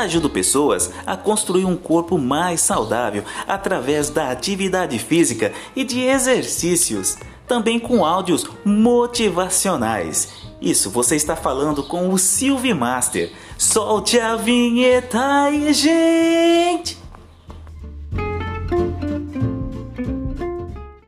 Ajudo pessoas a construir um corpo mais saudável através da atividade física e de exercícios, também com áudios motivacionais. Isso, você está falando com o Silvio Master. Solte a vinheta e gente!